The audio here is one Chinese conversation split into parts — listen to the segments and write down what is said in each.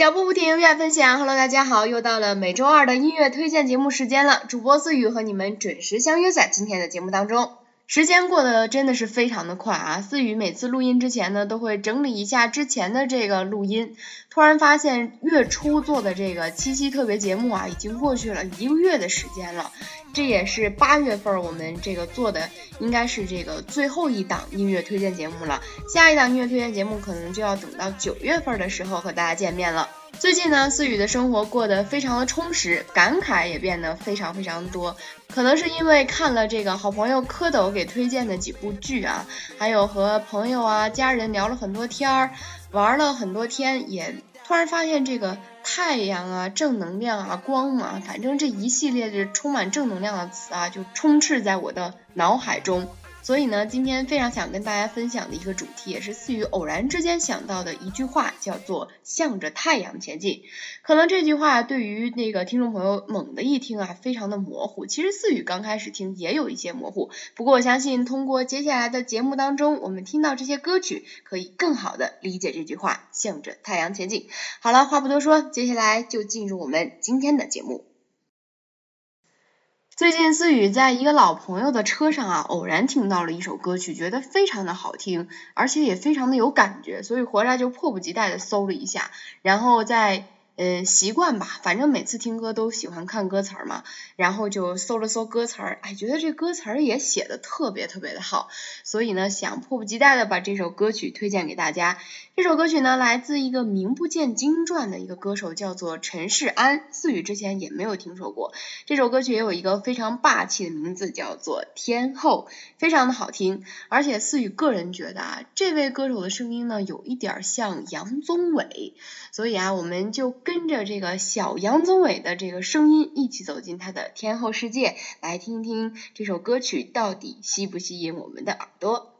脚步不停，音乐分享。Hello，大家好，又到了每周二的音乐推荐节目时间了。主播思雨和你们准时相约在今天的节目当中。时间过得真的是非常的快啊！思雨每次录音之前呢，都会整理一下之前的这个录音，突然发现月初做的这个七夕特别节目啊，已经过去了一个月的时间了。这也是八月份我们这个做的，应该是这个最后一档音乐推荐节目了。下一档音乐推荐节目可能就要等到九月份的时候和大家见面了。最近呢，思雨的生活过得非常的充实，感慨也变得非常非常多。可能是因为看了这个好朋友蝌蚪给推荐的几部剧啊，还有和朋友啊、家人聊了很多天儿，玩了很多天，也突然发现这个太阳啊、正能量啊、光啊，反正这一系列的充满正能量的词啊，就充斥在我的脑海中。所以呢，今天非常想跟大家分享的一个主题，也是思雨偶然之间想到的一句话，叫做“向着太阳前进”。可能这句话对于那个听众朋友猛的一听啊，非常的模糊。其实思雨刚开始听也有一些模糊，不过我相信通过接下来的节目当中，我们听到这些歌曲，可以更好的理解这句话“向着太阳前进”。好了，话不多说，接下来就进入我们今天的节目。最近思雨在一个老朋友的车上啊，偶然听到了一首歌曲，觉得非常的好听，而且也非常的有感觉，所以回来就迫不及待的搜了一下，然后在。嗯，习惯吧，反正每次听歌都喜欢看歌词儿嘛，然后就搜了搜歌词儿，哎，觉得这歌词儿也写的特别特别的好，所以呢，想迫不及待的把这首歌曲推荐给大家。这首歌曲呢，来自一个名不见经传的一个歌手，叫做陈世安，思雨之前也没有听说过。这首歌曲也有一个非常霸气的名字，叫做《天后》，非常的好听，而且思雨个人觉得啊，这位歌手的声音呢，有一点像杨宗纬，所以啊，我们就。跟着这个小杨宗纬的这个声音，一起走进他的天后世界，来听听这首歌曲到底吸不吸引我们的耳朵。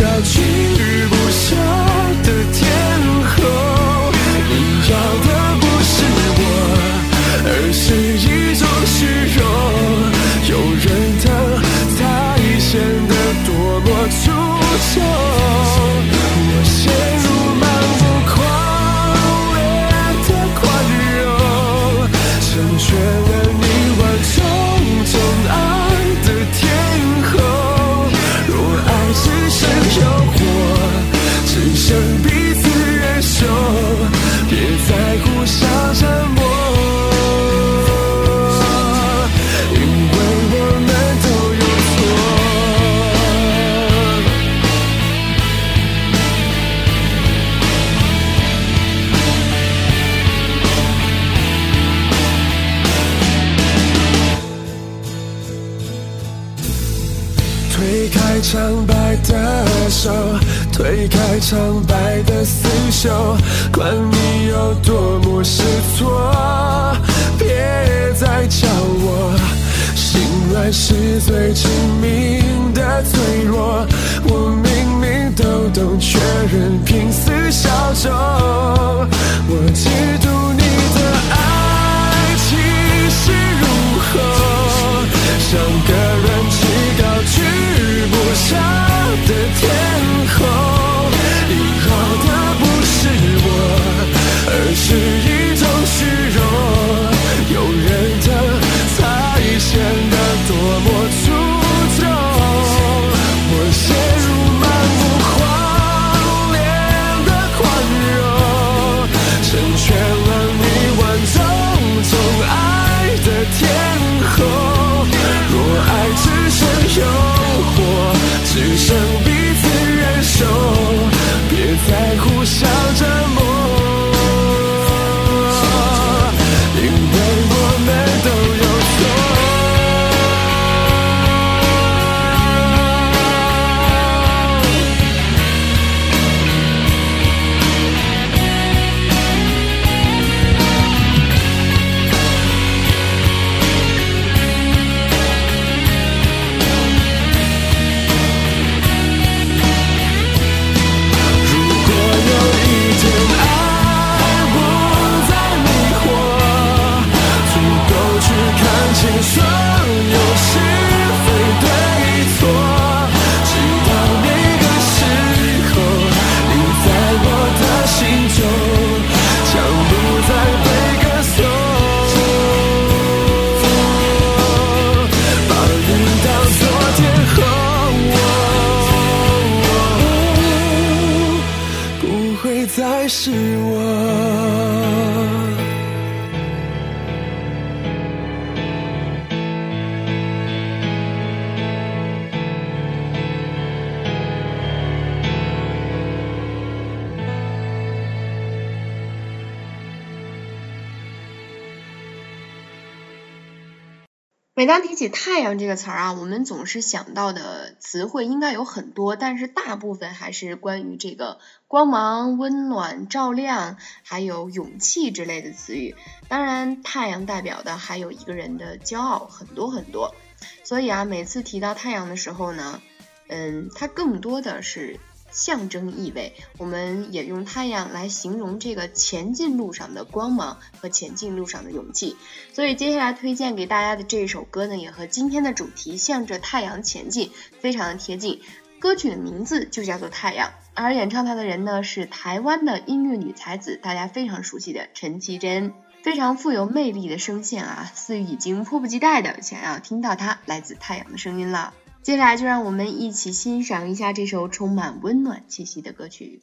人气不下的天后，你要的不是我。而是一种虚荣，推开苍白的手，推开苍白的刺绣，管你有多么失措，别再叫我。心软是最致命的脆弱，我明明都懂，却仍拼死效忠。我嫉妒你的爱气势如虹，像个人气居。不下的天每当提起太阳这个词儿啊，我们总是想到的词汇应该有很多，但是大部分还是关于这个光芒、温暖、照亮，还有勇气之类的词语。当然，太阳代表的还有一个人的骄傲，很多很多。所以啊，每次提到太阳的时候呢，嗯，它更多的是。象征意味，我们也用太阳来形容这个前进路上的光芒和前进路上的勇气。所以接下来推荐给大家的这一首歌呢，也和今天的主题“向着太阳前进”非常的贴近。歌曲的名字就叫做《太阳》，而演唱它的人呢是台湾的音乐女才子，大家非常熟悉的陈绮贞，非常富有魅力的声线啊，思雨已经迫不及待的想要听到她来自太阳的声音了。接下来就让我们一起欣赏一下这首充满温暖气息的歌曲。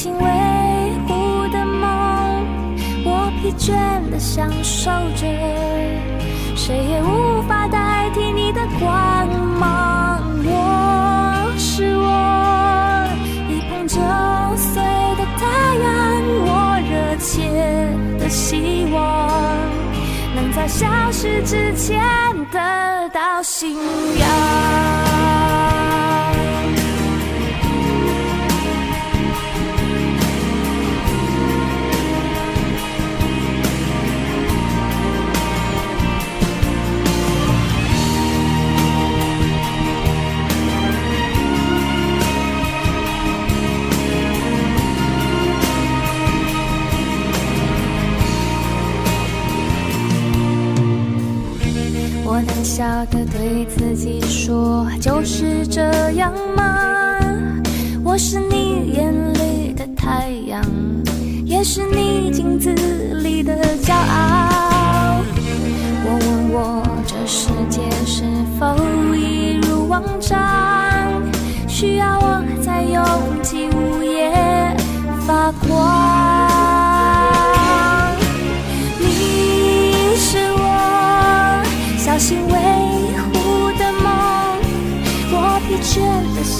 心维护的梦，我疲倦的享受着，谁也无法代替你的光芒。我是我一碰就碎的太阳，我热切的希望能在消失之前得到信仰。我胆小的对自己说，就是这样吗？我是你眼里的太阳，也是你镜子里的骄傲。我问我这世界是否一如往常，需要我在拥挤午夜发光。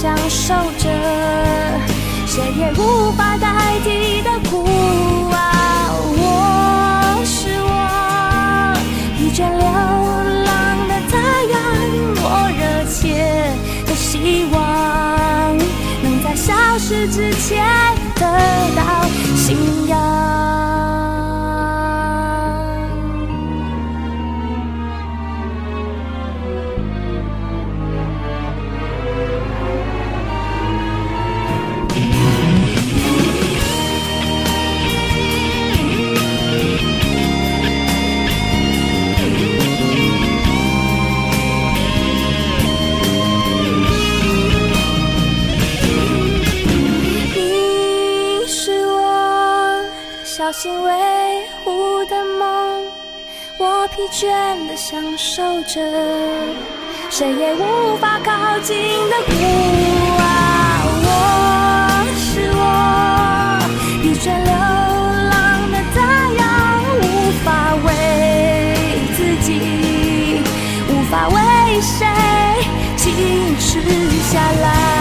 享受着，谁也无法代替的孤啊。我是我疲倦流浪的太阳，我热切的希望能在消失之前小心维护的梦，我疲倦的享受着，谁也无法靠近的孤傲。我是我疲倦流浪的太阳，无法为自己，无法为谁坚持下来。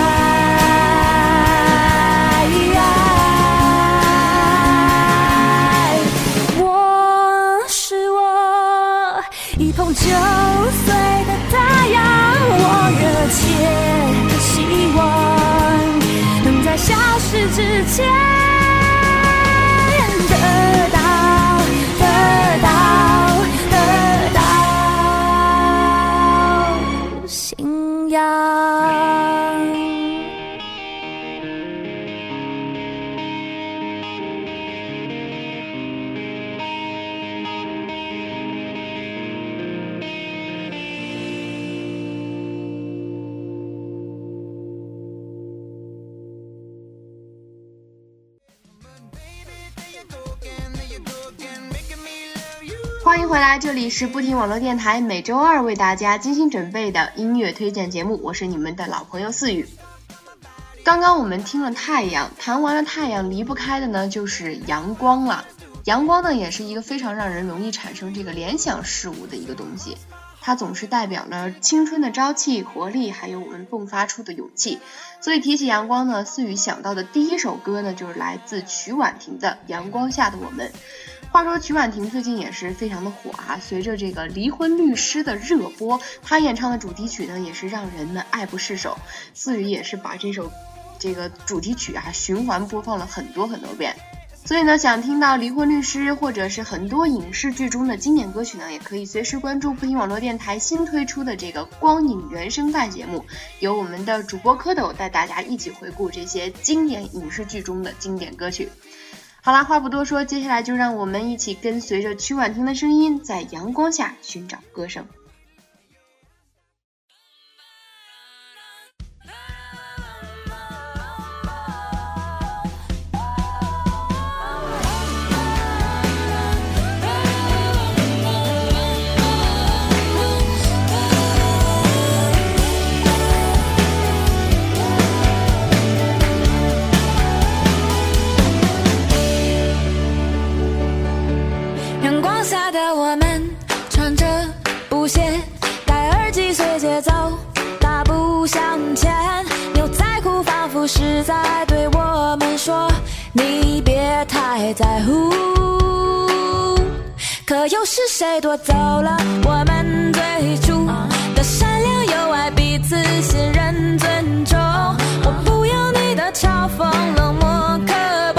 天，欢迎回来，这里是不停网络电台，每周二为大家精心准备的音乐推荐节目，我是你们的老朋友四雨。刚刚我们听了太阳，谈完了太阳，离不开的呢就是阳光了。阳光呢，也是一个非常让人容易产生这个联想事物的一个东西，它总是代表了青春的朝气、活力，还有我们迸发出的勇气。所以提起阳光呢，思雨想到的第一首歌呢，就是来自曲婉婷的《阳光下的我们》。话说曲婉婷最近也是非常的火啊，随着这个《离婚律师》的热播，她演唱的主题曲呢也是让人们爱不释手。思雨也是把这首这个主题曲啊循环播放了很多很多遍。所以呢，想听到《离婚律师》或者是很多影视剧中的经典歌曲呢，也可以随时关注不听网络电台新推出的这个光影原声带节目，由我们的主播蝌蚪带大家一起回顾这些经典影视剧中的经典歌曲。好啦，话不多说，接下来就让我们一起跟随着曲婉婷的声音，在阳光下寻找歌声。是在对我们说：你别太在乎。可又是谁夺走了我们最初的善良、友爱、彼此信任、尊重？我不要你的嘲讽、冷漠、刻薄，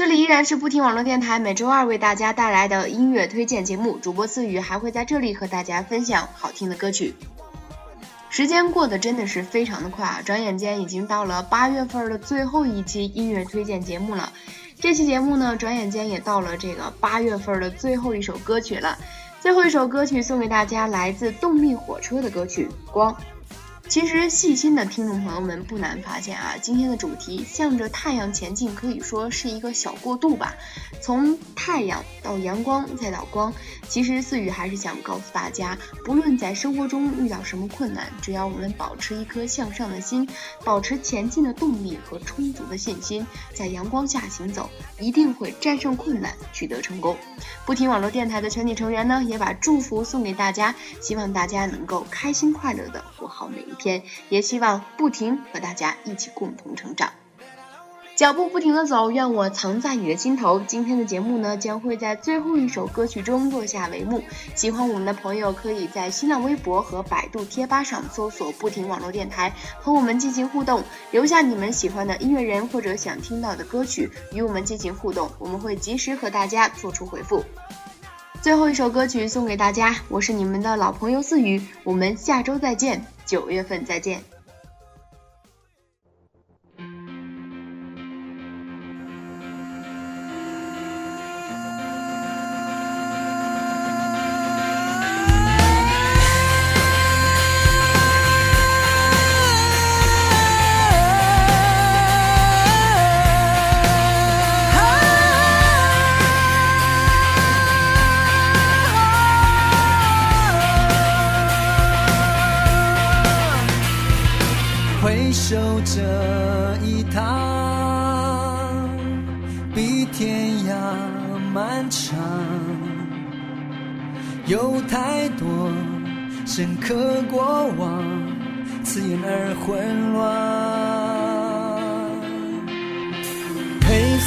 这里依然是不听网络电台每周二为大家带来的音乐推荐节目，主播思雨还会在这里和大家分享好听的歌曲。时间过得真的是非常的快啊，转眼间已经到了八月份的最后一期音乐推荐节目了。这期节目呢，转眼间也到了这个八月份的最后一首歌曲了。最后一首歌曲送给大家，来自动力火车的歌曲《光》。其实细心的听众朋友们不难发现啊，今天的主题向着太阳前进，可以说是一个小过渡吧。从太阳到阳光，再到光。其实思雨还是想告诉大家，不论在生活中遇到什么困难，只要我们保持一颗向上的心，保持前进的动力和充足的信心，在阳光下行走，一定会战胜困难，取得成功。不听网络电台的全体成员呢，也把祝福送给大家，希望大家能够开心快乐的过好每一天，片也希望不停和大家一起共同成长。脚步不停的走，愿我藏在你的心头。今天的节目呢，将会在最后一首歌曲中落下帷幕。喜欢我们的朋友，可以在新浪微博和百度贴吧上搜索“不停网络电台”，和我们进行互动，留下你们喜欢的音乐人或者想听到的歌曲，与我们进行互动，我们会及时和大家做出回复。最后一首歌曲送给大家，我是你们的老朋友思雨，我们下周再见，九月份再见。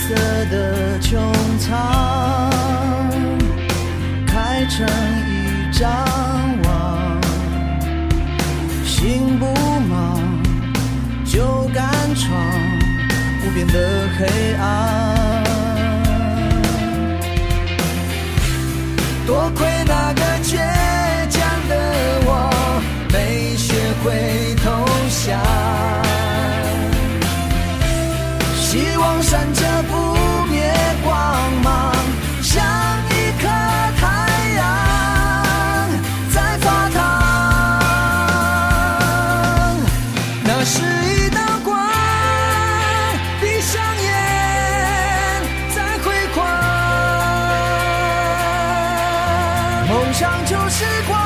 色的穹苍，开成一张网，心不忙。就敢闯无边的黑暗，时光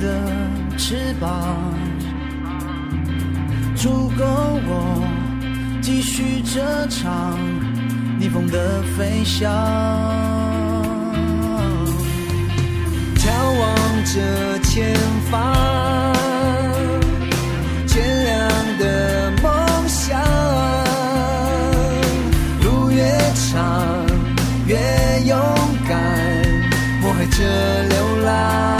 的翅膀，足够我继续这场逆风的飞翔。眺望着前方，点亮的梦想，路越长越勇敢，我还着流浪。